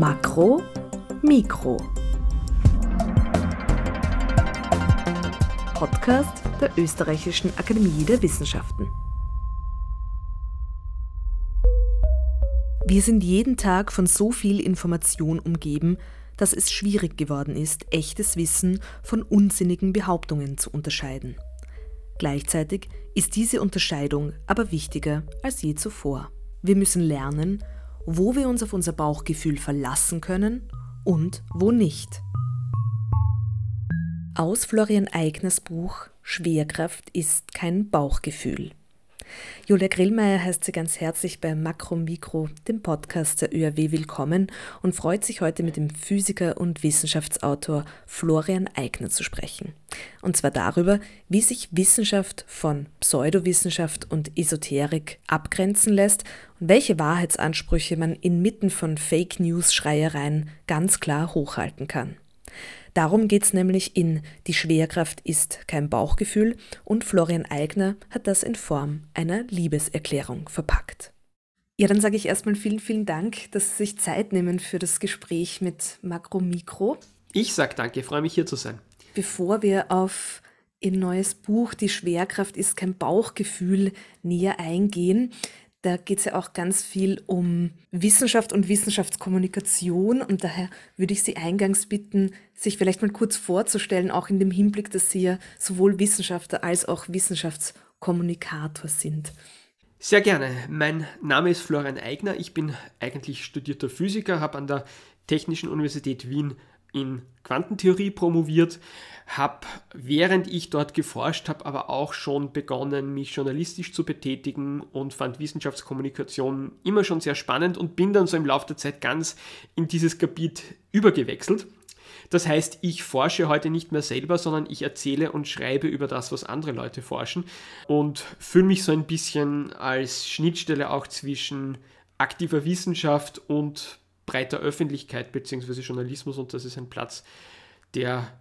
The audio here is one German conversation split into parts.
Makro, Mikro. Podcast der Österreichischen Akademie der Wissenschaften. Wir sind jeden Tag von so viel Information umgeben, dass es schwierig geworden ist, echtes Wissen von unsinnigen Behauptungen zu unterscheiden. Gleichzeitig ist diese Unterscheidung aber wichtiger als je zuvor. Wir müssen lernen, wo wir uns auf unser Bauchgefühl verlassen können und wo nicht. Aus Florian Eigners Buch Schwerkraft ist kein Bauchgefühl. Julia Grillmeier heißt Sie ganz herzlich bei Makro Mikro, dem Podcast der ÖRW, willkommen und freut sich heute mit dem Physiker und Wissenschaftsautor Florian Eigner zu sprechen. Und zwar darüber, wie sich Wissenschaft von Pseudowissenschaft und Esoterik abgrenzen lässt und welche Wahrheitsansprüche man inmitten von Fake News-Schreiereien ganz klar hochhalten kann. Darum geht es nämlich in Die Schwerkraft ist kein Bauchgefühl und Florian Eigner hat das in Form einer Liebeserklärung verpackt. Ja, dann sage ich erstmal vielen, vielen Dank, dass Sie sich Zeit nehmen für das Gespräch mit Makro Mikro. Ich sage danke, freue mich hier zu sein. Bevor wir auf Ihr neues Buch Die Schwerkraft ist kein Bauchgefühl näher eingehen, da geht es ja auch ganz viel um Wissenschaft und Wissenschaftskommunikation und daher würde ich Sie eingangs bitten, sich vielleicht mal kurz vorzustellen, auch in dem Hinblick, dass Sie ja sowohl Wissenschaftler als auch Wissenschaftskommunikator sind. Sehr gerne. Mein Name ist Florian Eigner. Ich bin eigentlich studierter Physiker, habe an der Technischen Universität Wien in Quantentheorie promoviert, habe während ich dort geforscht habe, aber auch schon begonnen, mich journalistisch zu betätigen und fand Wissenschaftskommunikation immer schon sehr spannend und bin dann so im Laufe der Zeit ganz in dieses Gebiet übergewechselt. Das heißt, ich forsche heute nicht mehr selber, sondern ich erzähle und schreibe über das, was andere Leute forschen und fühle mich so ein bisschen als Schnittstelle auch zwischen aktiver Wissenschaft und breiter Öffentlichkeit bzw. Journalismus und das ist ein Platz, der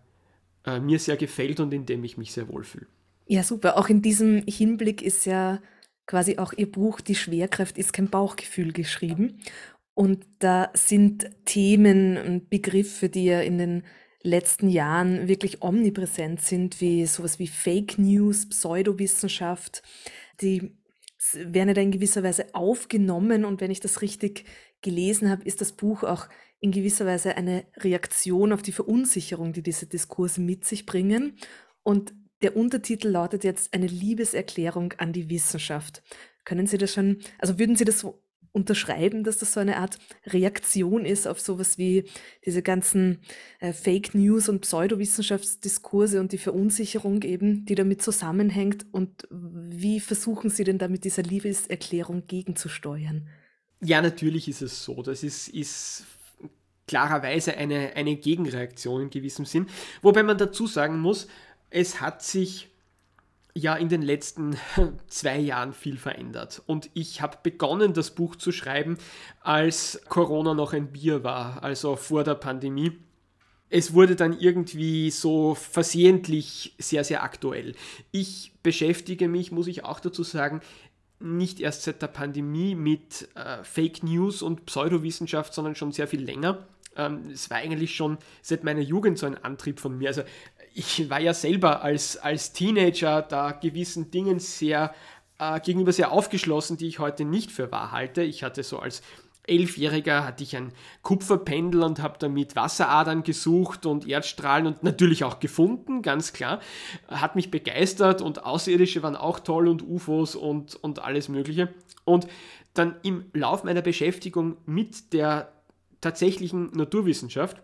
äh, mir sehr gefällt und in dem ich mich sehr wohlfühle. Ja, super. Auch in diesem Hinblick ist ja quasi auch Ihr Buch Die Schwerkraft ist kein Bauchgefühl geschrieben. Und da sind Themen und Begriffe, die ja in den letzten Jahren wirklich omnipräsent sind, wie sowas wie Fake News, Pseudowissenschaft, die werden ja da in gewisser Weise aufgenommen und wenn ich das richtig gelesen habe, ist das Buch auch in gewisser Weise eine Reaktion auf die Verunsicherung, die diese Diskurse mit sich bringen. Und der Untertitel lautet jetzt eine Liebeserklärung an die Wissenschaft. Können Sie das schon, also würden Sie das so unterschreiben, dass das so eine Art Reaktion ist auf sowas wie diese ganzen äh, Fake News und Pseudowissenschaftsdiskurse und die Verunsicherung eben, die damit zusammenhängt? Und wie versuchen Sie denn da mit dieser Liebeserklärung gegenzusteuern? Ja, natürlich ist es so. Das ist, ist klarerweise eine, eine Gegenreaktion in gewissem Sinn. Wobei man dazu sagen muss, es hat sich ja in den letzten zwei Jahren viel verändert. Und ich habe begonnen, das Buch zu schreiben, als Corona noch ein Bier war, also vor der Pandemie. Es wurde dann irgendwie so versehentlich sehr, sehr aktuell. Ich beschäftige mich, muss ich auch dazu sagen, nicht erst seit der Pandemie mit äh, Fake News und Pseudowissenschaft, sondern schon sehr viel länger. Ähm, es war eigentlich schon seit meiner Jugend so ein Antrieb von mir. Also ich war ja selber als, als Teenager da gewissen Dingen sehr äh, gegenüber sehr aufgeschlossen, die ich heute nicht für wahr halte. Ich hatte so als Elfjähriger hatte ich ein Kupferpendel und habe damit Wasseradern gesucht und Erdstrahlen und natürlich auch gefunden, ganz klar. Hat mich begeistert und Außerirdische waren auch toll und UFOs und, und alles Mögliche. Und dann im Lauf meiner Beschäftigung mit der tatsächlichen Naturwissenschaft,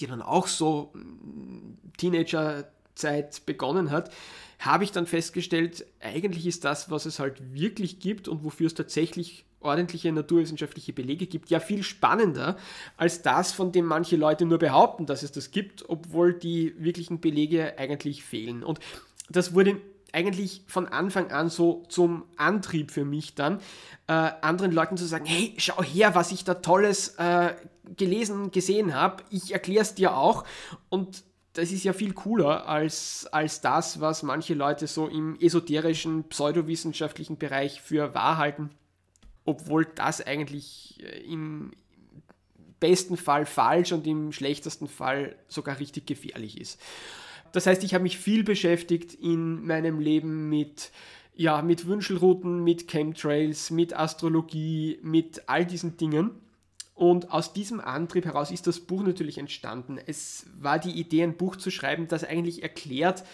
die dann auch so mm, Teenagerzeit begonnen hat, habe ich dann festgestellt, eigentlich ist das, was es halt wirklich gibt und wofür es tatsächlich ordentliche naturwissenschaftliche Belege gibt, ja viel spannender als das, von dem manche Leute nur behaupten, dass es das gibt, obwohl die wirklichen Belege eigentlich fehlen. Und das wurde eigentlich von Anfang an so zum Antrieb für mich dann, äh, anderen Leuten zu sagen, hey, schau her, was ich da tolles äh, gelesen, gesehen habe, ich erkläre es dir auch. Und das ist ja viel cooler als, als das, was manche Leute so im esoterischen, pseudowissenschaftlichen Bereich für wahr halten obwohl das eigentlich äh, im, besten Fall falsch und im schlechtesten Fall sogar richtig gefährlich ist. Das heißt, ich habe mich viel beschäftigt in meinem Leben mit ja, mit Wünschelrouten, mit Chemtrails, mit Astrologie, mit all diesen Dingen. Und aus diesem Antrieb heraus ist das Buch natürlich entstanden. Es war die Idee, ein Buch zu schreiben, das eigentlich erklärt,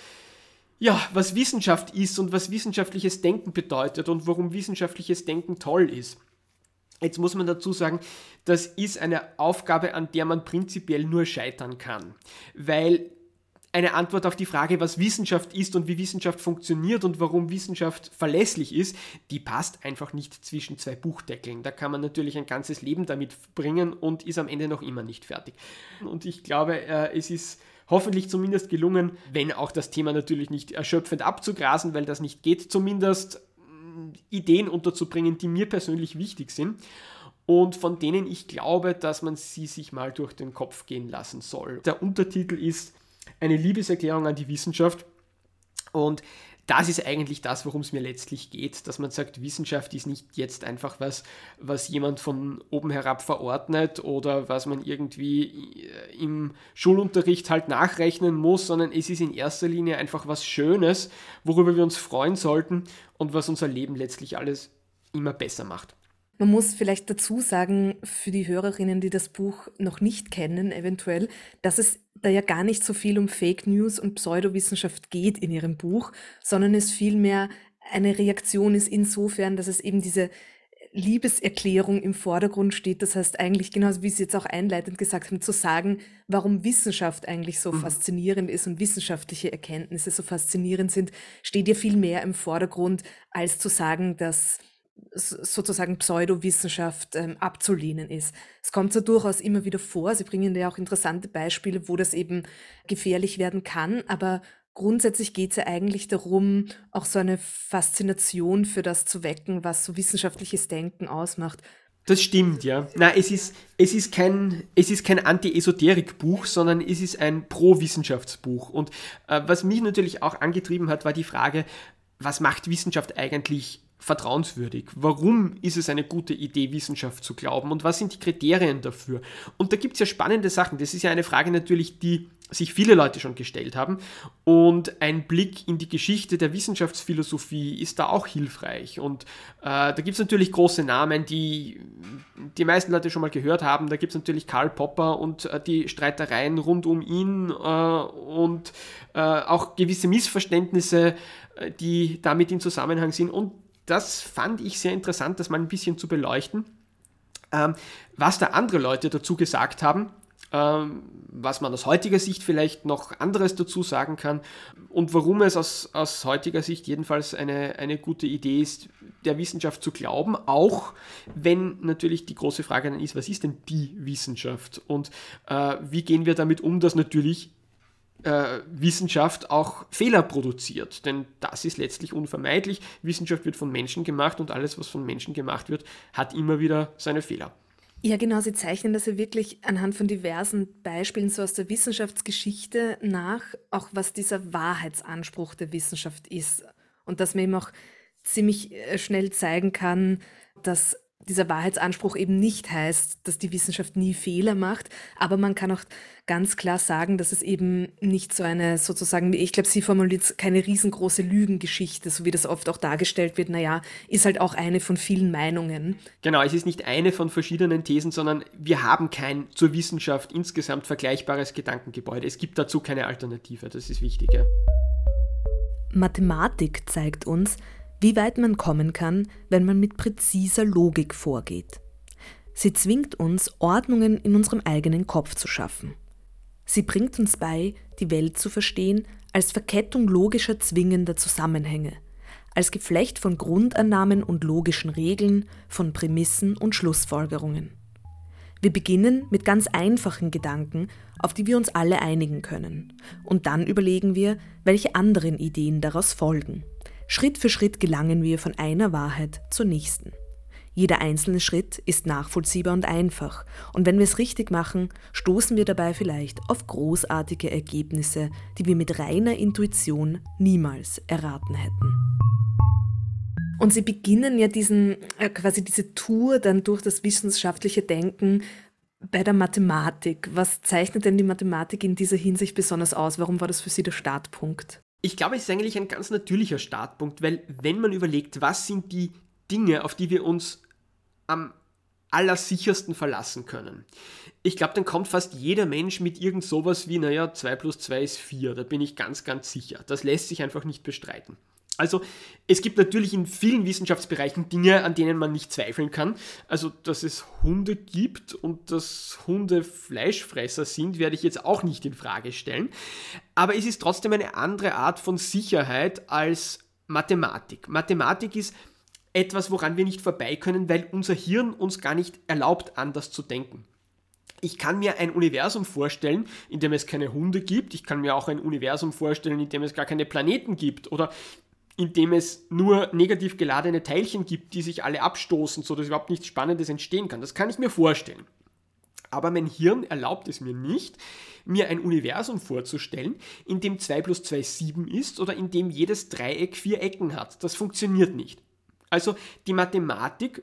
ja, was Wissenschaft ist und was wissenschaftliches Denken bedeutet und warum wissenschaftliches Denken toll ist. Jetzt muss man dazu sagen, das ist eine Aufgabe, an der man prinzipiell nur scheitern kann, weil eine Antwort auf die Frage, was Wissenschaft ist und wie Wissenschaft funktioniert und warum Wissenschaft verlässlich ist, die passt einfach nicht zwischen zwei Buchdeckeln. Da kann man natürlich ein ganzes Leben damit bringen und ist am Ende noch immer nicht fertig. Und ich glaube, äh, es ist hoffentlich zumindest gelungen, wenn auch das Thema natürlich nicht erschöpfend abzugrasen, weil das nicht geht, zumindest mm, Ideen unterzubringen, die mir persönlich wichtig sind und von denen ich glaube, dass man sie sich mal durch den Kopf gehen lassen soll. Der Untertitel ist eine Liebeserklärung an die Wissenschaft. Und das ist eigentlich das, worum es mir letztlich geht, dass man sagt, Wissenschaft ist nicht jetzt einfach was, was jemand von oben herab verordnet oder was man irgendwie äh, im Schulunterricht halt nachrechnen muss, sondern es ist in erster Linie einfach was Schönes, worüber wir uns freuen sollten und was unser Leben letztlich alles immer besser macht. Man muss vielleicht dazu sagen, für die Hörerinnen, die das Buch noch nicht kennen, eventuell, dass es da ja gar nicht so viel um Fake News und Pseudowissenschaft geht in ihrem Buch, sondern es vielmehr eine Reaktion ist insofern, dass es eben diese Liebeserklärung im Vordergrund steht. Das heißt eigentlich, genauso wie Sie jetzt auch einleitend gesagt haben, zu sagen, warum Wissenschaft eigentlich so mhm. faszinierend ist und wissenschaftliche Erkenntnisse so faszinierend sind, steht ja viel mehr im Vordergrund, als zu sagen, dass sozusagen Pseudowissenschaft ähm, abzulehnen ist. Es kommt so durchaus immer wieder vor. Sie bringen ja auch interessante Beispiele, wo das eben gefährlich werden kann, aber grundsätzlich geht es ja eigentlich darum, auch so eine Faszination für das zu wecken, was so wissenschaftliches Denken ausmacht. Das stimmt, ja. Nein, es ist, es ist kein, kein Anti-Esoterik-Buch, sondern es ist ein Pro-Wissenschaftsbuch. Und äh, was mich natürlich auch angetrieben hat, war die Frage, was macht Wissenschaft eigentlich vertrauenswürdig? Warum ist es eine gute Idee, Wissenschaft zu glauben? Und was sind die Kriterien dafür? Und da gibt es ja spannende Sachen. Das ist ja eine Frage natürlich, die sich viele Leute schon gestellt haben. Und ein Blick in die Geschichte der Wissenschaftsphilosophie ist da auch hilfreich. Und äh, da gibt es natürlich große Namen, die die meisten Leute schon mal gehört haben. Da gibt es natürlich Karl Popper und äh, die Streitereien rund um ihn äh, und äh, auch gewisse Missverständnisse, äh, die damit in Zusammenhang sind. Und das fand ich sehr interessant, das mal ein bisschen zu beleuchten. Ähm, was da andere Leute dazu gesagt haben, ähm, was man aus heutiger Sicht vielleicht noch anderes dazu sagen kann und warum es aus, aus heutiger Sicht jedenfalls eine, eine gute Idee ist, der Wissenschaft zu glauben, auch wenn natürlich die große Frage dann ist, was ist denn die Wissenschaft und äh, wie gehen wir damit um, dass natürlich äh, Wissenschaft auch Fehler produziert. Denn das ist letztlich unvermeidlich. Wissenschaft wird von Menschen gemacht und alles, was von Menschen gemacht wird, hat immer wieder seine Fehler. Ja, genau. Sie zeichnen das ja wirklich anhand von diversen Beispielen so aus der Wissenschaftsgeschichte nach, auch was dieser Wahrheitsanspruch der Wissenschaft ist. Und dass man eben auch ziemlich äh, schnell zeigen kann, dass dieser Wahrheitsanspruch eben nicht heißt, dass die Wissenschaft nie Fehler macht, aber man kann auch ganz klar sagen, dass es eben nicht so eine sozusagen, ich glaube, sie formuliert keine riesengroße Lügengeschichte, so wie das oft auch dargestellt wird, naja, ist halt auch eine von vielen Meinungen. Genau, es ist nicht eine von verschiedenen Thesen, sondern wir haben kein zur Wissenschaft insgesamt vergleichbares Gedankengebäude. Es gibt dazu keine Alternative, das ist wichtig. Ja. Mathematik zeigt uns, wie weit man kommen kann, wenn man mit präziser Logik vorgeht. Sie zwingt uns, Ordnungen in unserem eigenen Kopf zu schaffen. Sie bringt uns bei, die Welt zu verstehen als Verkettung logischer zwingender Zusammenhänge, als Geflecht von Grundannahmen und logischen Regeln, von Prämissen und Schlussfolgerungen. Wir beginnen mit ganz einfachen Gedanken, auf die wir uns alle einigen können, und dann überlegen wir, welche anderen Ideen daraus folgen. Schritt für Schritt gelangen wir von einer Wahrheit zur nächsten. Jeder einzelne Schritt ist nachvollziehbar und einfach, und wenn wir es richtig machen, stoßen wir dabei vielleicht auf großartige Ergebnisse, die wir mit reiner Intuition niemals erraten hätten. Und sie beginnen ja diesen, äh, quasi diese Tour dann durch das wissenschaftliche Denken bei der Mathematik. Was zeichnet denn die Mathematik in dieser Hinsicht besonders aus? Warum war das für Sie der Startpunkt? Ich glaube, es ist eigentlich ein ganz natürlicher Startpunkt, weil wenn man überlegt, was sind die Dinge, auf die wir uns am allersichersten verlassen können. Ich glaube, dann kommt fast jeder Mensch mit irgend sowas wie, naja, 2 plus 2 ist 4. Da bin ich ganz, ganz sicher. Das lässt sich einfach nicht bestreiten. Also es gibt natürlich in vielen Wissenschaftsbereichen Dinge, an denen man nicht zweifeln kann. Also dass es Hunde gibt und dass Hunde Fleischfresser sind, werde ich jetzt auch nicht in Frage stellen. Aber es ist trotzdem eine andere Art von Sicherheit als Mathematik. Mathematik ist etwas, woran wir nicht vorbei können, weil unser Hirn uns gar nicht erlaubt, anders zu denken. Ich kann mir ein Universum vorstellen, in dem es keine Hunde gibt. Ich kann mir auch ein Universum vorstellen, in dem es gar keine Planeten gibt. Oder in dem es nur negativ geladene Teilchen gibt, die sich alle abstoßen, sodass überhaupt nichts Spannendes entstehen kann. Das kann ich mir vorstellen. Aber mein Hirn erlaubt es mir nicht, mir ein Universum vorzustellen, in dem 2 plus 2 7 ist oder in dem jedes Dreieck vier Ecken hat. Das funktioniert nicht. Also die Mathematik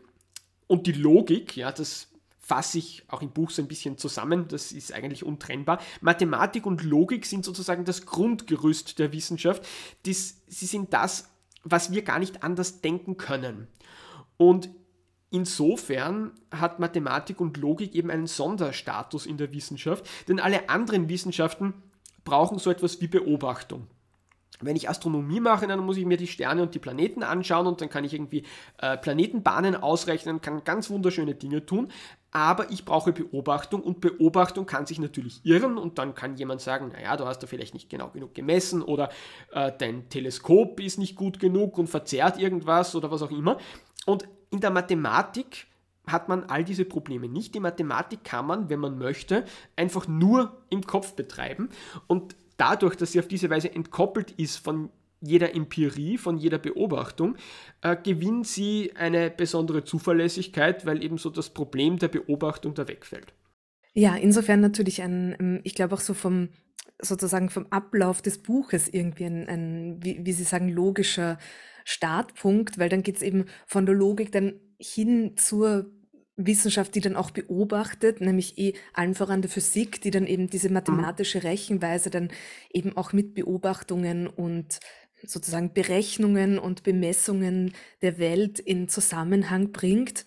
und die Logik, ja, das fasse ich auch im Buch so ein bisschen zusammen, das ist eigentlich untrennbar. Mathematik und Logik sind sozusagen das Grundgerüst der Wissenschaft. Dies, sie sind das, was wir gar nicht anders denken können. Und insofern hat Mathematik und Logik eben einen Sonderstatus in der Wissenschaft, denn alle anderen Wissenschaften brauchen so etwas wie Beobachtung wenn ich Astronomie mache, dann muss ich mir die Sterne und die Planeten anschauen und dann kann ich irgendwie äh, Planetenbahnen ausrechnen, kann ganz wunderschöne Dinge tun. Aber ich brauche Beobachtung und Beobachtung kann sich natürlich irren und dann kann jemand sagen, naja, du hast da vielleicht nicht genau genug gemessen oder äh, dein Teleskop ist nicht gut genug und verzerrt irgendwas oder was auch immer. Und in der Mathematik hat man all diese Probleme nicht. Die Mathematik kann man, wenn man möchte, einfach nur im Kopf betreiben und dadurch, dass sie auf diese Weise entkoppelt ist von jeder Empirie, von jeder Beobachtung, äh, gewinnt sie eine besondere Zuverlässigkeit, weil eben so das Problem der Beobachtung da wegfällt. Ja, insofern natürlich ein, ähm, ich glaube auch so vom sozusagen vom Ablauf des Buches irgendwie ein, ein wie, wie Sie sagen, logischer Startpunkt, weil dann geht es eben von der Logik dann hin zur Wissenschaft, die dann auch beobachtet, nämlich eh allen voran der Physik, die dann eben diese mhm. mathematische Rechenweise dann eben auch mit Beobachtungen und sozusagen Berechnungen und Bemessungen der Welt in Zusammenhang bringt.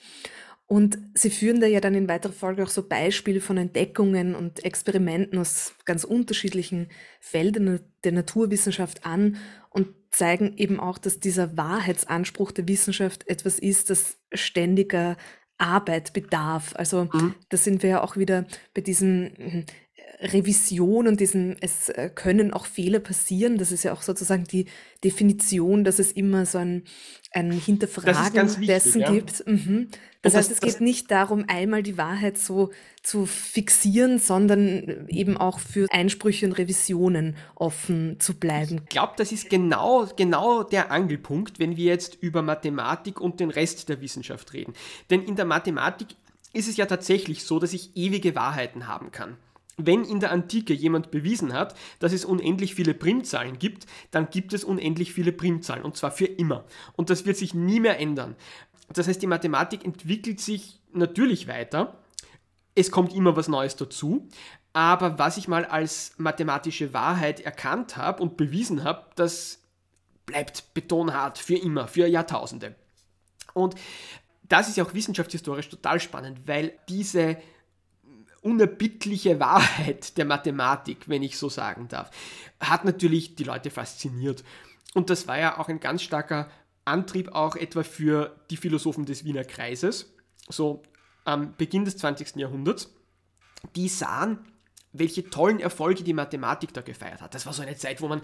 Und sie führen da ja dann in weiterer Folge auch so Beispiele von Entdeckungen und Experimenten aus ganz unterschiedlichen Feldern der Naturwissenschaft an und zeigen eben auch, dass dieser Wahrheitsanspruch der Wissenschaft etwas ist, das ständiger Arbeit bedarf. Also mhm. da sind wir ja auch wieder bei diesem Revision und diesem, es äh, können auch Fehler passieren. Das ist ja auch sozusagen die Definition, dass es immer so ein, ein Hinterfragen wichtig, dessen ja. gibt. Mhm. Das, das heißt, es geht nicht darum, einmal die Wahrheit so zu fixieren, sondern eben auch für Einsprüche und Revisionen offen zu bleiben. Ich glaube, das ist genau, genau der Angelpunkt, wenn wir jetzt über Mathematik und den Rest der Wissenschaft reden. Denn in der Mathematik ist es ja tatsächlich so, dass ich ewige Wahrheiten haben kann. Wenn in der Antike jemand bewiesen hat, dass es unendlich viele Primzahlen gibt, dann gibt es unendlich viele Primzahlen und zwar für immer. Und das wird sich nie mehr ändern. Das heißt, die Mathematik entwickelt sich natürlich weiter. Es kommt immer was Neues dazu. Aber was ich mal als mathematische Wahrheit erkannt habe und bewiesen habe, das bleibt betonhart für immer, für Jahrtausende. Und das ist ja auch wissenschaftshistorisch total spannend, weil diese unerbittliche Wahrheit der Mathematik, wenn ich so sagen darf, hat natürlich die Leute fasziniert. Und das war ja auch ein ganz starker Antrieb auch etwa für die Philosophen des Wiener Kreises, so am Beginn des 20. Jahrhunderts. Die sahen, welche tollen Erfolge die Mathematik da gefeiert hat. Das war so eine Zeit, wo man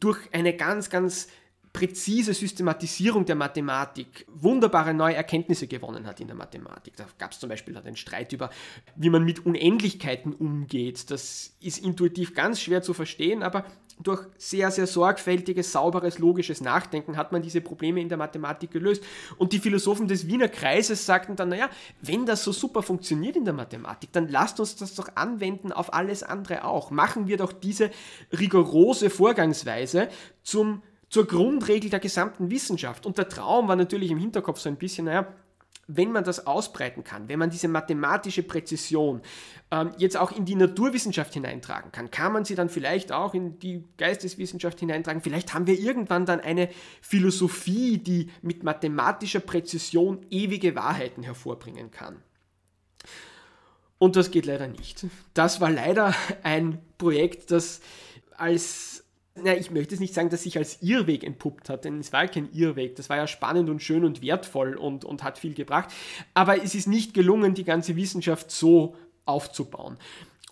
durch eine ganz, ganz präzise Systematisierung der Mathematik wunderbare neue Erkenntnisse gewonnen hat in der Mathematik. Da gab es zum Beispiel den Streit über, wie man mit Unendlichkeiten umgeht. Das ist intuitiv ganz schwer zu verstehen, aber durch sehr, sehr sorgfältiges, sauberes, logisches Nachdenken hat man diese Probleme in der Mathematik gelöst. Und die Philosophen des Wiener Kreises sagten dann, naja, wenn das so super funktioniert in der Mathematik, dann lasst uns das doch anwenden auf alles andere auch. Machen wir doch diese rigorose Vorgangsweise zum zur Grundregel der gesamten Wissenschaft. Und der Traum war natürlich im Hinterkopf so ein bisschen, naja, wenn man das ausbreiten kann, wenn man diese mathematische Präzision ähm, jetzt auch in die Naturwissenschaft hineintragen kann, kann man sie dann vielleicht auch in die Geisteswissenschaft hineintragen. Vielleicht haben wir irgendwann dann eine Philosophie, die mit mathematischer Präzision ewige Wahrheiten hervorbringen kann. Und das geht leider nicht. Das war leider ein Projekt, das als na, ich möchte es nicht sagen, dass sich als Irrweg entpuppt hat, denn es war kein Irrweg. Das war ja spannend und schön und wertvoll und, und hat viel gebracht. Aber es ist nicht gelungen, die ganze Wissenschaft so aufzubauen.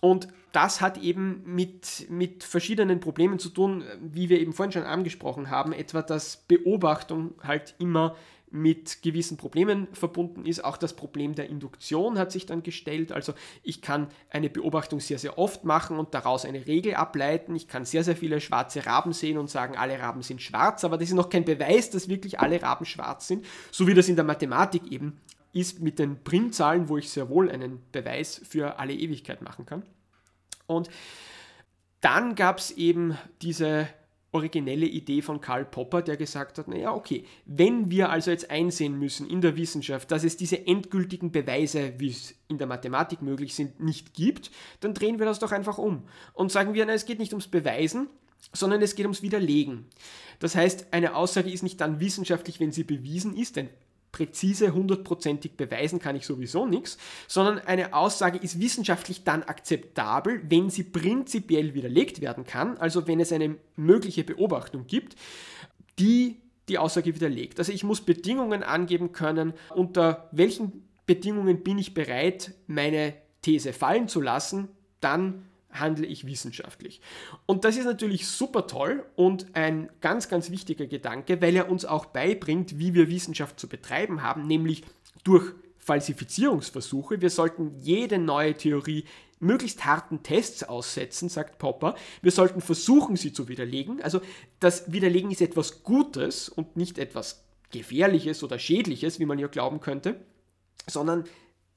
Und das hat eben mit, mit verschiedenen Problemen zu tun, wie wir eben vorhin schon angesprochen haben, etwa dass Beobachtung halt immer mit gewissen Problemen verbunden ist. Auch das Problem der Induktion hat sich dann gestellt. Also ich kann eine Beobachtung sehr, sehr oft machen und daraus eine Regel ableiten. Ich kann sehr, sehr viele schwarze Raben sehen und sagen, alle Raben sind schwarz, aber das ist noch kein Beweis, dass wirklich alle Raben schwarz sind, so wie das in der Mathematik eben ist mit den Primzahlen, wo ich sehr wohl einen Beweis für alle Ewigkeit machen kann. Und dann gab es eben diese originelle Idee von Karl Popper, der gesagt hat, naja, okay, wenn wir also jetzt einsehen müssen in der Wissenschaft, dass es diese endgültigen Beweise, wie es in der Mathematik möglich sind, nicht gibt, dann drehen wir das doch einfach um und sagen wir, na, es geht nicht ums Beweisen, sondern es geht ums Widerlegen. Das heißt, eine Aussage ist nicht dann wissenschaftlich, wenn sie bewiesen ist, denn präzise, hundertprozentig beweisen kann ich sowieso nichts, sondern eine Aussage ist wissenschaftlich dann akzeptabel, wenn sie prinzipiell widerlegt werden kann, also wenn es eine mögliche Beobachtung gibt, die die Aussage widerlegt. Also ich muss Bedingungen angeben können, unter welchen Bedingungen bin ich bereit, meine These fallen zu lassen, dann handle ich wissenschaftlich. Und das ist natürlich super toll und ein ganz, ganz wichtiger Gedanke, weil er uns auch beibringt, wie wir Wissenschaft zu betreiben haben, nämlich durch Falsifizierungsversuche. Wir sollten jede neue Theorie möglichst harten Tests aussetzen, sagt Popper. Wir sollten versuchen, sie zu widerlegen. Also das Widerlegen ist etwas Gutes und nicht etwas Gefährliches oder Schädliches, wie man ja glauben könnte, sondern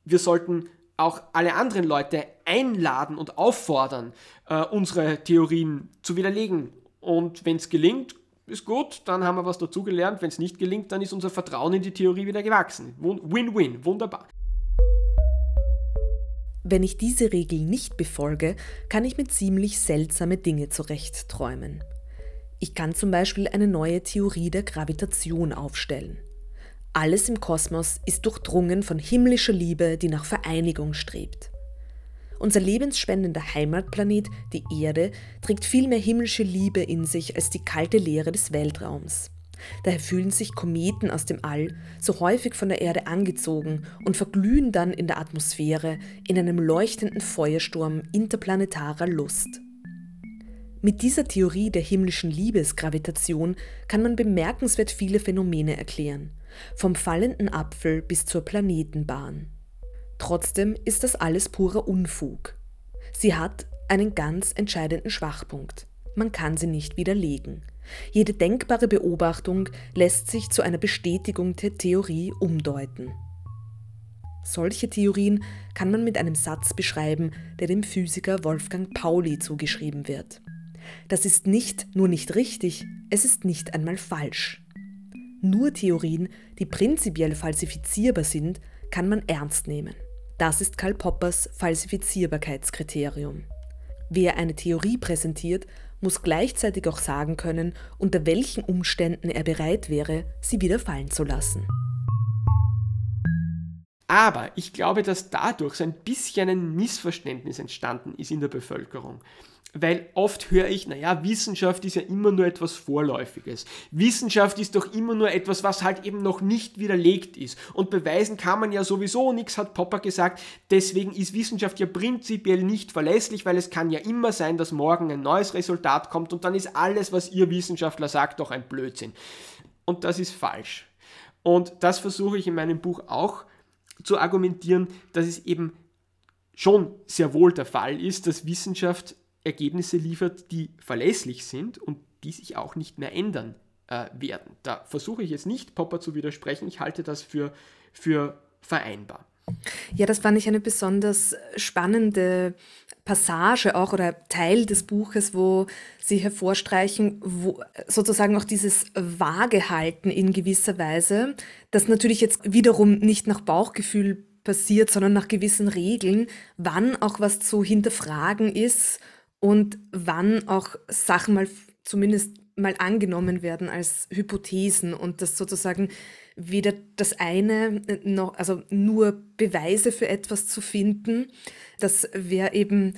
wir sollten auch alle anderen Leute einladen und auffordern, äh, unsere Theorien zu widerlegen. Und wenn es gelingt, ist gut, dann haben wir was dazugelernt. Wenn es nicht gelingt, dann ist unser Vertrauen in die Theorie wieder gewachsen. Win-win, wunderbar. Wenn ich diese Regel nicht befolge, kann ich mir ziemlich seltsame Dinge zurechtträumen. Ich kann zum Beispiel eine neue Theorie der Gravitation aufstellen. Alles im Kosmos ist durchdrungen von himmlischer Liebe, die nach Vereinigung strebt. Unser lebensspendender Heimatplanet, die Erde, trägt viel mehr himmlische Liebe in sich als die kalte Leere des Weltraums. Daher fühlen sich Kometen aus dem All so häufig von der Erde angezogen und verglühen dann in der Atmosphäre in einem leuchtenden Feuersturm interplanetarer Lust. Mit dieser Theorie der himmlischen Liebesgravitation kann man bemerkenswert viele Phänomene erklären vom fallenden Apfel bis zur Planetenbahn. Trotzdem ist das alles purer Unfug. Sie hat einen ganz entscheidenden Schwachpunkt. Man kann sie nicht widerlegen. Jede denkbare Beobachtung lässt sich zu einer Bestätigung der Theorie umdeuten. Solche Theorien kann man mit einem Satz beschreiben, der dem Physiker Wolfgang Pauli zugeschrieben wird. Das ist nicht nur nicht richtig, es ist nicht einmal falsch. Nur Theorien, die prinzipiell falsifizierbar sind, kann man ernst nehmen. Das ist Karl Poppers Falsifizierbarkeitskriterium. Wer eine Theorie präsentiert, muss gleichzeitig auch sagen können, unter welchen Umständen er bereit wäre, sie wieder fallen zu lassen. Aber ich glaube, dass dadurch so ein bisschen ein Missverständnis entstanden ist in der Bevölkerung weil oft höre ich, naja, Wissenschaft ist ja immer nur etwas Vorläufiges. Wissenschaft ist doch immer nur etwas, was halt eben noch nicht widerlegt ist. Und beweisen kann man ja sowieso nichts, hat Popper gesagt. Deswegen ist Wissenschaft ja prinzipiell nicht verlässlich, weil es kann ja immer sein, dass morgen ein neues Resultat kommt und dann ist alles, was ihr Wissenschaftler sagt, doch ein Blödsinn. Und das ist falsch. Und das versuche ich in meinem Buch auch zu argumentieren, dass es eben schon sehr wohl der Fall ist, dass Wissenschaft Ergebnisse liefert, die verlässlich sind und die sich auch nicht mehr ändern äh, werden. Da versuche ich jetzt nicht Popper zu widersprechen, ich halte das für, für vereinbar. Ja, das fand ich eine besonders spannende Passage auch oder Teil des Buches, wo Sie hervorstreichen, wo sozusagen auch dieses Waagehalten in gewisser Weise, das natürlich jetzt wiederum nicht nach Bauchgefühl passiert, sondern nach gewissen Regeln, wann auch was zu hinterfragen ist und wann auch Sachen mal zumindest mal angenommen werden als Hypothesen und das sozusagen weder das eine noch, also nur Beweise für etwas zu finden, das wäre eben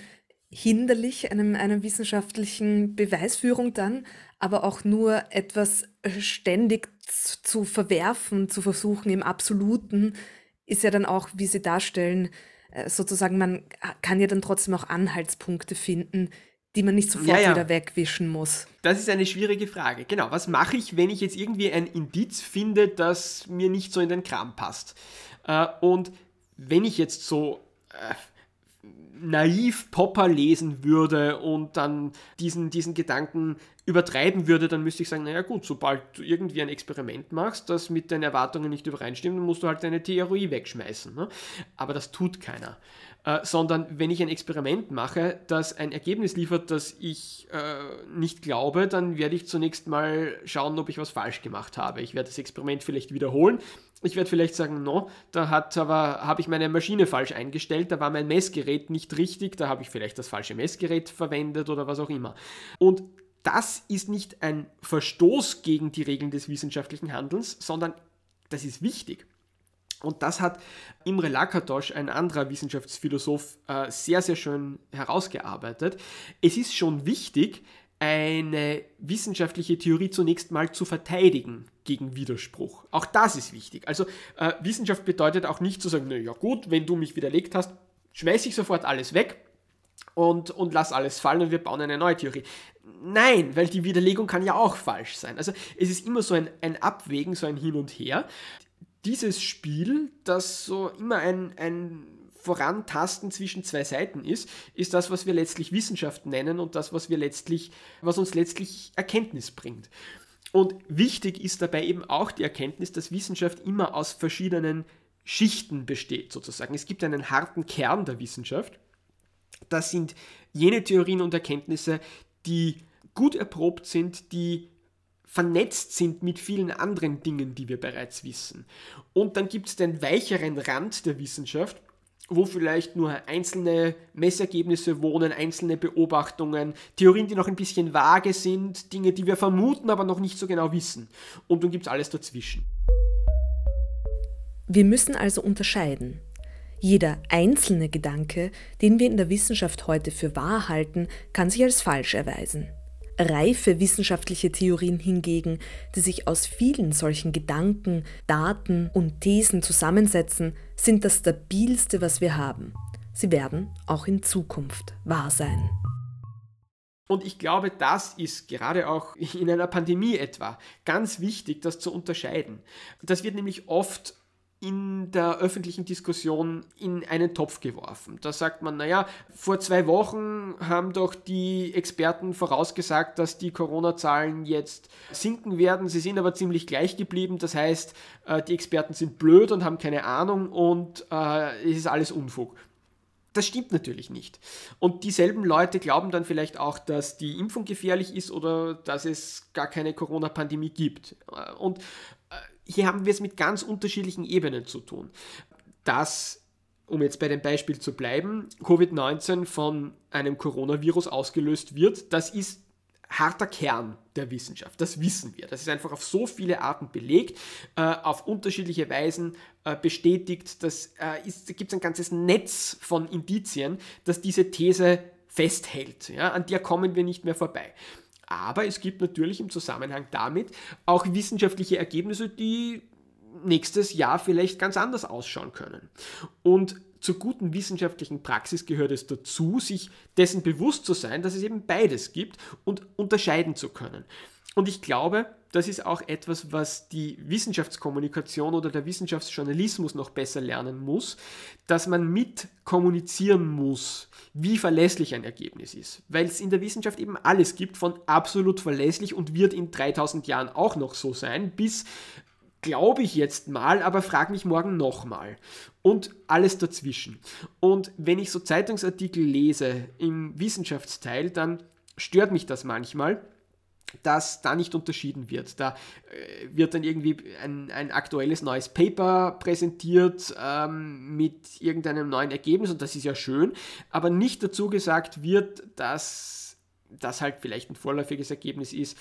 hinderlich einem, einer wissenschaftlichen Beweisführung dann, aber auch nur etwas ständig zu verwerfen, zu versuchen im Absoluten, ist ja dann auch, wie Sie darstellen, äh, sozusagen, man kann ja dann trotzdem auch Anhaltspunkte finden, die man nicht sofort ja, ja. wieder wegwischen muss. Das ist eine schwierige Frage. Genau, was mache ich, wenn ich jetzt irgendwie ein Indiz finde, das mir nicht so in den Kram passt? Äh, und wenn ich jetzt so äh, naiv Popper lesen würde und dann diesen, diesen Gedanken übertreiben würde, dann müsste ich sagen, naja gut, sobald du irgendwie ein Experiment machst, das mit deinen Erwartungen nicht übereinstimmt, dann musst du halt deine Theorie wegschmeißen. Ne? Aber das tut keiner. Äh, sondern wenn ich ein Experiment mache, das ein Ergebnis liefert, das ich äh, nicht glaube, dann werde ich zunächst mal schauen, ob ich was falsch gemacht habe. Ich werde das Experiment vielleicht wiederholen. Ich werde vielleicht sagen, no, da hat aber habe ich meine Maschine falsch eingestellt, da war mein Messgerät nicht richtig, da habe ich vielleicht das falsche Messgerät verwendet oder was auch immer. Und das ist nicht ein Verstoß gegen die Regeln des wissenschaftlichen Handelns, sondern das ist wichtig. Und das hat Imre Lakatos, ein anderer Wissenschaftsphilosoph, äh, sehr, sehr schön herausgearbeitet. Es ist schon wichtig, eine wissenschaftliche Theorie zunächst mal zu verteidigen gegen Widerspruch. Auch das ist wichtig. Also äh, Wissenschaft bedeutet auch nicht zu sagen, naja gut, wenn du mich widerlegt hast, schmeiße ich sofort alles weg und, und lass alles fallen und wir bauen eine neue Theorie. Nein, weil die Widerlegung kann ja auch falsch sein. Also es ist immer so ein, ein Abwägen, so ein Hin und Her dieses Spiel, das so immer ein, ein Vorantasten zwischen zwei Seiten ist, ist das, was wir letztlich Wissenschaft nennen und das, was wir letztlich, was uns letztlich Erkenntnis bringt. Und wichtig ist dabei eben auch die Erkenntnis, dass Wissenschaft immer aus verschiedenen Schichten besteht, sozusagen. Es gibt einen harten Kern der Wissenschaft. Das sind jene Theorien und Erkenntnisse, die gut erprobt sind, die vernetzt sind mit vielen anderen Dingen, die wir bereits wissen. Und dann gibt es den weicheren Rand der Wissenschaft, wo vielleicht nur einzelne Messergebnisse wohnen, einzelne Beobachtungen, Theorien, die noch ein bisschen vage sind, Dinge, die wir vermuten, aber noch nicht so genau wissen. Und dann gibt es alles dazwischen. Wir müssen also unterscheiden. Jeder einzelne Gedanke, den wir in der Wissenschaft heute für wahr halten, kann sich als falsch erweisen. Reife wissenschaftliche Theorien hingegen, die sich aus vielen solchen Gedanken, Daten und Thesen zusammensetzen, sind das stabilste, was wir haben. Sie werden auch in Zukunft wahr sein. Und ich glaube, das ist gerade auch in einer Pandemie etwa ganz wichtig, das zu unterscheiden. Das wird nämlich oft in der öffentlichen Diskussion in einen Topf geworfen. Da sagt man, naja, vor zwei Wochen haben doch die Experten vorausgesagt, dass die Corona-Zahlen jetzt sinken werden. Sie sind aber ziemlich gleich geblieben. Das heißt, äh, die Experten sind blöd und haben keine Ahnung und äh, es ist alles Unfug. Das stimmt natürlich nicht. Und dieselben Leute glauben dann vielleicht auch, dass die Impfung gefährlich ist oder dass es gar keine Corona-Pandemie gibt. Und hier haben wir es mit ganz unterschiedlichen Ebenen zu tun. Dass, um jetzt bei dem Beispiel zu bleiben, Covid-19 von einem Coronavirus ausgelöst wird, das ist harter Kern der Wissenschaft. Das wissen wir. Das ist einfach auf so viele Arten belegt, äh, auf unterschiedliche Weisen äh, bestätigt. Das äh, ist, da gibt es ein ganzes Netz von Indizien, das diese These festhält. Ja? An der kommen wir nicht mehr vorbei. Aber es gibt natürlich im Zusammenhang damit auch wissenschaftliche Ergebnisse, die nächstes Jahr vielleicht ganz anders ausschauen können. Und zur guten wissenschaftlichen Praxis gehört es dazu, sich dessen bewusst zu sein, dass es eben beides gibt und unterscheiden zu können. Und ich glaube, das ist auch etwas, was die Wissenschaftskommunikation oder der Wissenschaftsjournalismus noch besser lernen muss, dass man mit kommunizieren muss, wie verlässlich ein Ergebnis ist. Weil es in der Wissenschaft eben alles gibt von absolut verlässlich und wird in 3000 Jahren auch noch so sein, bis glaube ich jetzt mal, aber frag mich morgen nochmal. Und alles dazwischen. Und wenn ich so Zeitungsartikel lese im Wissenschaftsteil, dann stört mich das manchmal dass da nicht unterschieden wird. Da äh, wird dann irgendwie ein, ein aktuelles neues Paper präsentiert ähm, mit irgendeinem neuen Ergebnis und das ist ja schön, aber nicht dazu gesagt wird, dass das halt vielleicht ein vorläufiges Ergebnis ist,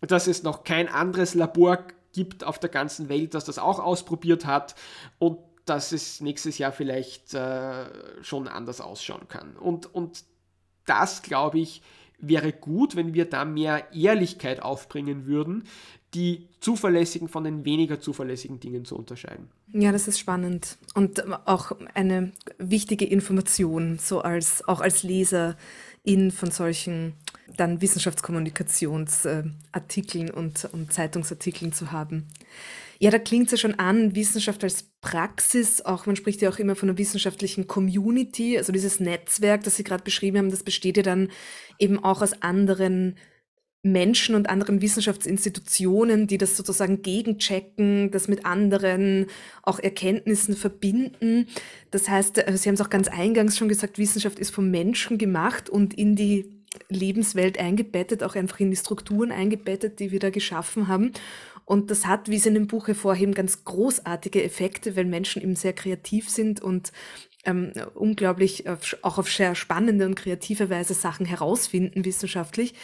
dass es noch kein anderes Labor gibt auf der ganzen Welt, das das auch ausprobiert hat und dass es nächstes Jahr vielleicht äh, schon anders ausschauen kann. Und, und das, glaube ich, wäre gut, wenn wir da mehr Ehrlichkeit aufbringen würden, die zuverlässigen von den weniger zuverlässigen Dingen zu unterscheiden. Ja, das ist spannend und auch eine wichtige Information, so als auch als Leserin von solchen dann Wissenschaftskommunikationsartikeln und, und Zeitungsartikeln zu haben. Ja, da klingt es ja schon an, Wissenschaft als Praxis, auch man spricht ja auch immer von einer wissenschaftlichen Community, also dieses Netzwerk, das Sie gerade beschrieben haben, das besteht ja dann eben auch aus anderen Menschen und anderen Wissenschaftsinstitutionen, die das sozusagen gegenchecken, das mit anderen auch Erkenntnissen verbinden. Das heißt, äh, Sie haben es auch ganz eingangs schon gesagt, Wissenschaft ist vom Menschen gemacht und in die Lebenswelt eingebettet, auch einfach in die Strukturen eingebettet, die wir da geschaffen haben. Und das hat, wie Sie in dem Buch hervorheben, ganz großartige Effekte, weil Menschen eben sehr kreativ sind und ähm, unglaublich auf, auch auf sehr spannende und kreative Weise Sachen herausfinden wissenschaftlich.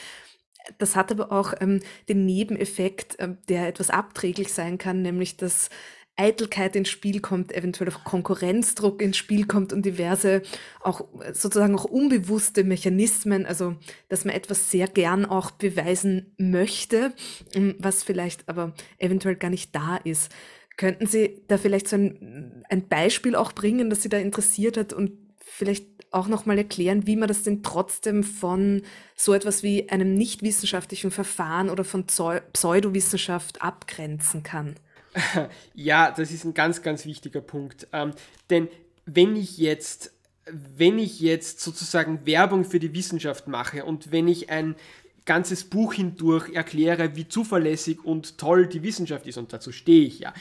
Das hat aber auch ähm, den Nebeneffekt, ähm, der etwas abträglich sein kann, nämlich dass Eitelkeit ins Spiel kommt, eventuell auch Konkurrenzdruck ins Spiel kommt und diverse auch sozusagen auch unbewusste Mechanismen, also dass man etwas sehr gern auch beweisen möchte, ähm, was vielleicht aber eventuell gar nicht da ist. Könnten Sie da vielleicht so ein, ein Beispiel auch bringen, das Sie da interessiert hat und vielleicht auch nochmal erklären, wie man das denn trotzdem von so etwas wie einem nicht wissenschaftlichen Verfahren oder von Pseudowissenschaft abgrenzen kann? Ja, das ist ein ganz, ganz wichtiger Punkt. Ähm, denn wenn ich jetzt, wenn ich jetzt sozusagen Werbung für die Wissenschaft mache und wenn ich ein ganzes Buch hindurch erkläre, wie zuverlässig und toll die Wissenschaft ist, und dazu stehe ich ja,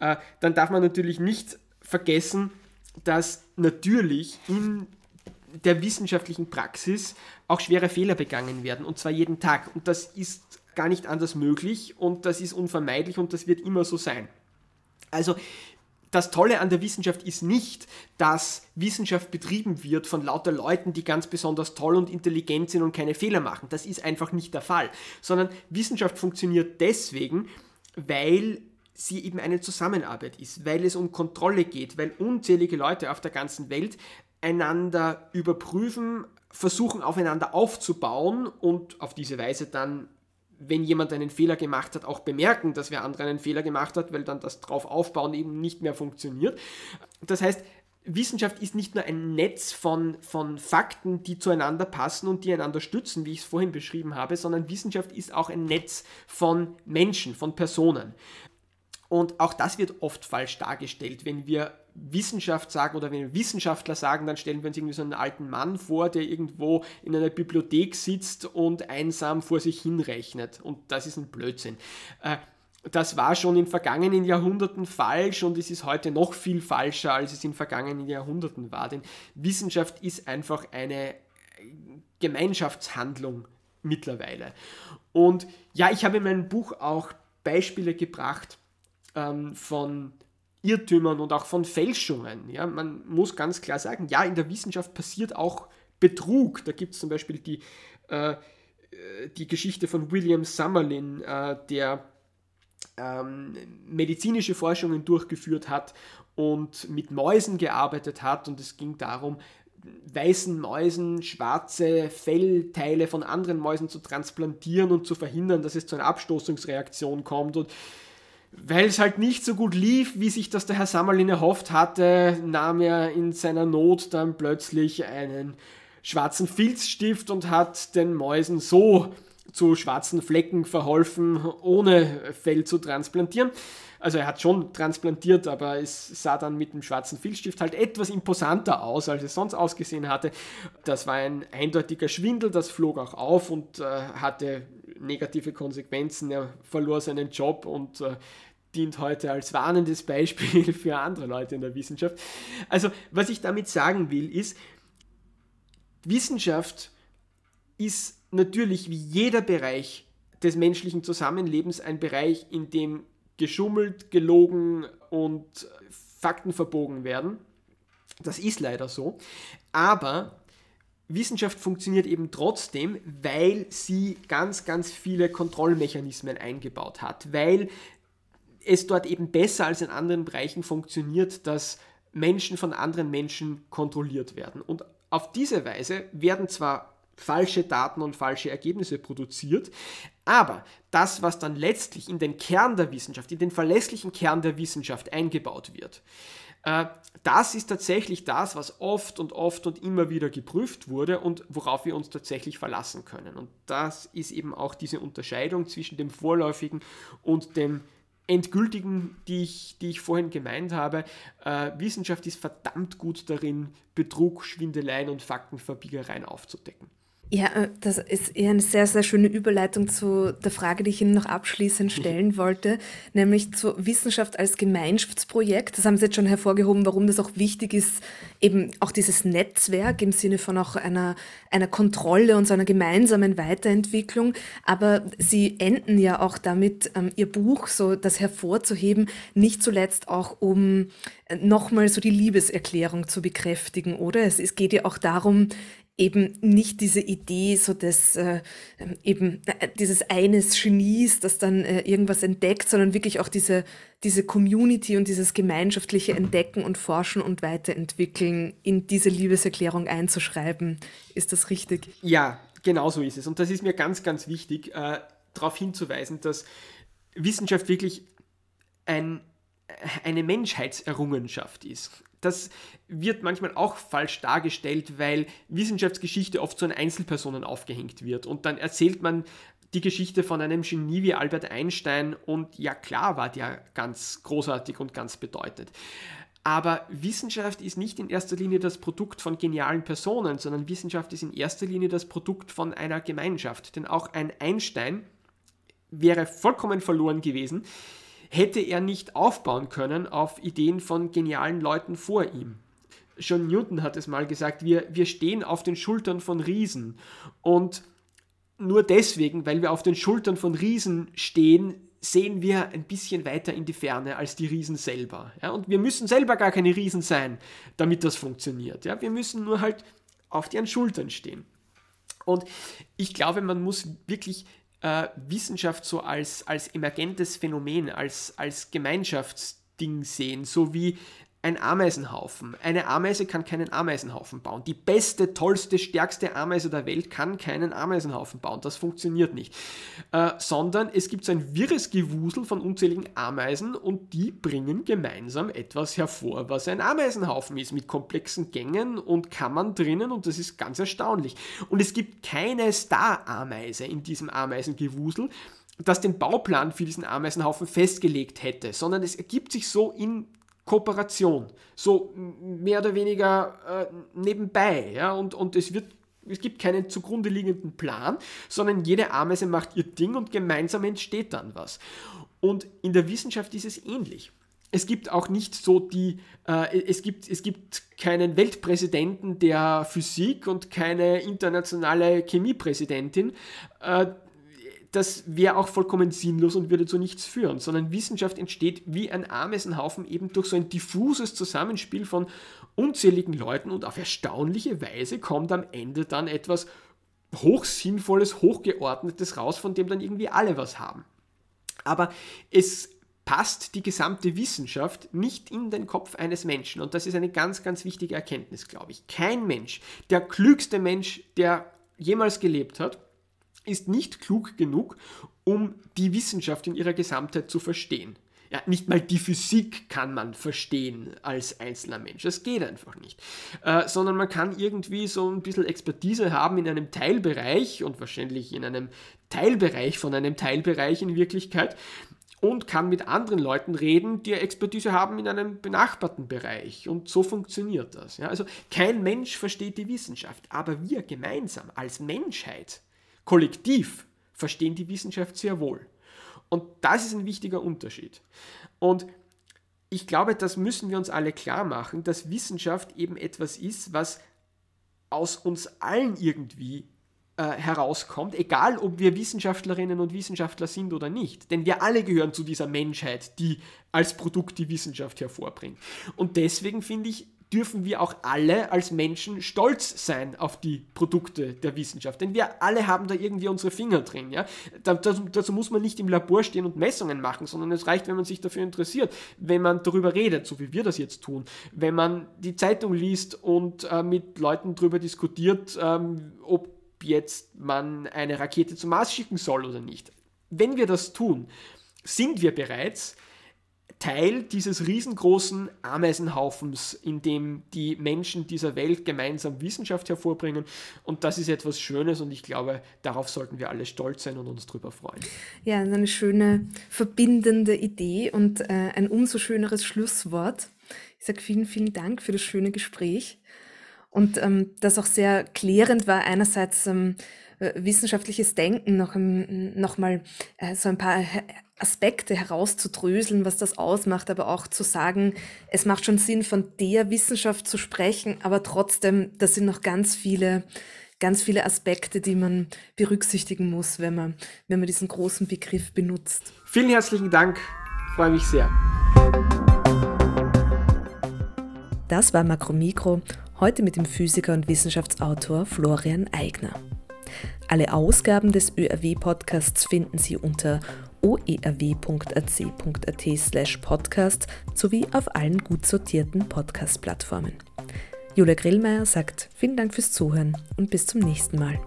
äh, dann darf man natürlich nicht vergessen, dass natürlich in der wissenschaftlichen Praxis auch schwere Fehler begangen werden, und zwar jeden Tag. Und das ist gar nicht anders möglich und das ist unvermeidlich und das wird immer so sein. Also das Tolle an der Wissenschaft ist nicht, dass Wissenschaft betrieben wird von lauter Leuten, die ganz besonders toll und intelligent sind und keine Fehler machen. Das ist einfach nicht der Fall. Sondern Wissenschaft funktioniert deswegen, weil sie eben eine Zusammenarbeit ist, weil es um Kontrolle geht, weil unzählige Leute auf der ganzen Welt einander überprüfen, versuchen aufeinander aufzubauen und auf diese Weise dann wenn jemand einen Fehler gemacht hat, auch bemerken, dass wer andere einen Fehler gemacht hat, weil dann das drauf aufbauen eben nicht mehr funktioniert. Das heißt, Wissenschaft ist nicht nur ein Netz von, von Fakten, die zueinander passen und die einander stützen, wie ich es vorhin beschrieben habe, sondern Wissenschaft ist auch ein Netz von Menschen, von Personen. Und auch das wird oft falsch dargestellt. Wenn wir Wissenschaft sagen oder wenn wir Wissenschaftler sagen, dann stellen wir uns irgendwie so einen alten Mann vor, der irgendwo in einer Bibliothek sitzt und einsam vor sich hinrechnet. Und das ist ein Blödsinn. Äh, das war schon in vergangenen Jahrhunderten falsch und es ist heute noch viel falscher, als es in vergangenen Jahrhunderten war. Denn Wissenschaft ist einfach eine Gemeinschaftshandlung mittlerweile. Und ja, ich habe in meinem Buch auch Beispiele gebracht, ähm, von Irrtümern und auch von Fälschungen. Ja, man muss ganz klar sagen, ja, in der Wissenschaft passiert auch Betrug. Da gibt es zum Beispiel die, äh, die Geschichte von William Summerlin, äh, der ähm, medizinische Forschungen durchgeführt hat und mit Mäusen gearbeitet hat. Und es ging darum, weißen Mäusen schwarze Fellteile von anderen Mäusen zu transplantieren und zu verhindern, dass es zu einer Abstoßungsreaktion kommt. Und weil es halt nicht so gut lief, wie sich das der Herr Sammerlin erhofft hatte, nahm er in seiner Not dann plötzlich einen schwarzen Filzstift und hat den Mäusen so zu schwarzen Flecken verholfen, ohne Fell zu transplantieren. Also er hat schon transplantiert, aber es sah dann mit dem schwarzen Filzstift halt etwas imposanter aus, als es sonst ausgesehen hatte. Das war ein eindeutiger Schwindel, das flog auch auf und äh, hatte negative Konsequenzen. Er verlor seinen Job und äh, dient heute als warnendes Beispiel für andere Leute in der Wissenschaft. Also, was ich damit sagen will, ist, Wissenschaft ist natürlich wie jeder Bereich des menschlichen Zusammenlebens ein Bereich, in dem geschummelt, gelogen und Fakten verbogen werden. Das ist leider so. Aber Wissenschaft funktioniert eben trotzdem, weil sie ganz, ganz viele Kontrollmechanismen eingebaut hat, weil es dort eben besser als in anderen Bereichen funktioniert, dass Menschen von anderen Menschen kontrolliert werden. Und auf diese Weise werden zwar falsche Daten und falsche Ergebnisse produziert, aber das, was dann letztlich in den Kern der Wissenschaft, in den verlässlichen Kern der Wissenschaft eingebaut wird, äh, das ist tatsächlich das, was oft und oft und immer wieder geprüft wurde und worauf wir uns tatsächlich verlassen können. Und das ist eben auch diese Unterscheidung zwischen dem vorläufigen und dem endgültigen, die ich, die ich vorhin gemeint habe. Äh, Wissenschaft ist verdammt gut darin, Betrug, Schwindeleien und Faktenverbiegereien aufzudecken. Ja, äh, das ist eher eine sehr, sehr schöne Überleitung zu der Frage, die ich Ihnen noch abschließend mhm. stellen wollte, nämlich zur Wissenschaft als Gemeinschaftsprojekt. Das haben Sie jetzt schon hervorgehoben, warum das auch wichtig ist, eben auch dieses Netzwerk im Sinne von auch einer, einer Kontrolle und so einer gemeinsamen Weiterentwicklung. Aber Sie enden ja auch damit, ähm, Ihr Buch, so das hervorzuheben, nicht zuletzt auch um äh, nochmal so die Liebeserklärung zu bekräftigen, oder? Es, es geht ja auch darum, eben nicht diese Idee so des äh, eben äh, dieses eines Genies, das dann äh, irgendwas entdeckt, sondern wirklich auch diese diese Community und dieses gemeinschaftliche Entdecken und Forschen und Weiterentwickeln in diese Liebeserklärung einzuschreiben. Ist das richtig? Ja, genau so ist es. Und das ist mir ganz, ganz wichtig, äh, darauf hinzuweisen, dass Wissenschaft wirklich ein, eine Menschheitserrungenschaft ist das wird manchmal auch falsch dargestellt, weil Wissenschaftsgeschichte oft so an Einzelpersonen aufgehängt wird. Und dann erzählt man die Geschichte von einem Genie wie Albert Einstein und ja klar war der ganz großartig und ganz bedeutend. Aber Wissenschaft ist nicht in erster Linie das Produkt von genialen Personen, sondern Wissenschaft ist in erster Linie das Produkt von einer Gemeinschaft. Denn auch ein Einstein wäre vollkommen verloren gewesen, hätte er nicht aufbauen können auf Ideen von genialen Leuten vor ihm. John Newton hat es mal gesagt, wir, wir stehen auf den Schultern von Riesen. Und nur deswegen, weil wir auf den Schultern von Riesen stehen, sehen wir ein bisschen weiter in die Ferne als die Riesen selber. Ja, und wir müssen selber gar keine Riesen sein, damit das funktioniert. Ja, wir müssen nur halt auf deren Schultern stehen. Und ich glaube, man muss wirklich äh, Wissenschaft so als, als emergentes Phänomen, als, als Gemeinschaftsding sehen, so wie ein Ameisenhaufen. Eine Ameise kann keinen Ameisenhaufen bauen. Die beste, tollste, stärkste Ameise der Welt kann keinen Ameisenhaufen bauen. Das funktioniert nicht. Äh, sondern es gibt so ein wirres Gewusel von unzähligen Ameisen und die bringen gemeinsam etwas hervor, was ein Ameisenhaufen ist, mit komplexen Gängen und Kammern drinnen und das ist ganz erstaunlich. Und es gibt keine Star-Ameise in diesem Ameisengewusel, das den Bauplan für diesen Ameisenhaufen festgelegt hätte, sondern es ergibt sich so in Kooperation. So mehr oder weniger äh, nebenbei. Ja? Und, und es, wird, es gibt keinen zugrunde liegenden Plan, sondern jede Ameise macht ihr Ding und gemeinsam entsteht dann was. Und in der Wissenschaft ist es ähnlich. Es gibt auch nicht so die, äh, es, gibt, es gibt keinen Weltpräsidenten der Physik und keine internationale Chemiepräsidentin, äh, das wäre auch vollkommen sinnlos und würde zu nichts führen, sondern Wissenschaft entsteht wie ein Ameisenhaufen eben durch so ein diffuses Zusammenspiel von unzähligen Leuten und auf erstaunliche Weise kommt am Ende dann etwas hochsinnvolles, hochgeordnetes raus, von dem dann irgendwie alle was haben. Aber es passt die gesamte Wissenschaft nicht in den Kopf eines Menschen. Und das ist eine ganz, ganz wichtige Erkenntnis, glaube ich. Kein Mensch, der klügste Mensch, der jemals gelebt hat, ist nicht klug genug, um die Wissenschaft in ihrer Gesamtheit zu verstehen. Ja, nicht mal die Physik kann man verstehen als einzelner Mensch. Das geht einfach nicht. Äh, sondern man kann irgendwie so ein bisschen Expertise haben in einem Teilbereich und wahrscheinlich in einem Teilbereich von einem Teilbereich in Wirklichkeit und kann mit anderen Leuten reden, die Expertise haben in einem benachbarten Bereich. Und so funktioniert das. Ja, also kein Mensch versteht die Wissenschaft, aber wir gemeinsam als Menschheit kollektiv verstehen die Wissenschaft sehr wohl. Und das ist ein wichtiger Unterschied. Und ich glaube, das müssen wir uns alle klar machen, dass Wissenschaft eben etwas ist, was aus uns allen irgendwie äh, herauskommt, egal ob wir Wissenschaftlerinnen und Wissenschaftler sind oder nicht. Denn wir alle gehören zu dieser Menschheit, die als Produkt die Wissenschaft hervorbringt. Und deswegen finde ich, dürfen wir auch alle als Menschen stolz sein auf die Produkte der Wissenschaft. Denn wir alle haben da irgendwie unsere Finger drin. Ja? dazu, dazu, muss man nicht im Labor stehen und Messungen machen, sondern es reicht, wenn man sich dafür interessiert, wenn man darüber redet, so wie wir das jetzt tun, wenn man die Zeitung liest und äh, mit Leuten darüber diskutiert, ähm, ob jetzt man eine Rakete zum Mars schicken soll oder nicht. Wenn wir das tun, sind wir bereits Teil dieses riesengroßen Ameisenhaufens, in dem die Menschen dieser Welt gemeinsam Wissenschaft hervorbringen. Und das ist etwas Schönes und ich glaube, darauf sollten wir alle stolz sein und uns darüber freuen. Ja, eine schöne, verbindende Idee und äh, ein umso schöneres Schlusswort. Ich sage vielen, vielen Dank für das schöne Gespräch und ähm, das auch sehr klärend war. Einerseits ähm, äh, wissenschaftliches Denken noch, noch mal äh, so ein paar Aspekte herauszudröseln, was das ausmacht, aber auch zu sagen, es macht schon Sinn, von der Wissenschaft zu sprechen, aber trotzdem, das sind noch ganz viele, ganz viele Aspekte, die man berücksichtigen muss, wenn man, wenn man diesen großen Begriff benutzt. Vielen herzlichen Dank, freue mich sehr. Das war Makromikro, heute mit dem Physiker und Wissenschaftsautor Florian Eigner. Alle Ausgaben des ÖRW-Podcasts finden Sie unter oerw.ac.at slash podcast sowie auf allen gut sortierten Podcast-Plattformen. Julia Grillmeier sagt vielen Dank fürs Zuhören und bis zum nächsten Mal.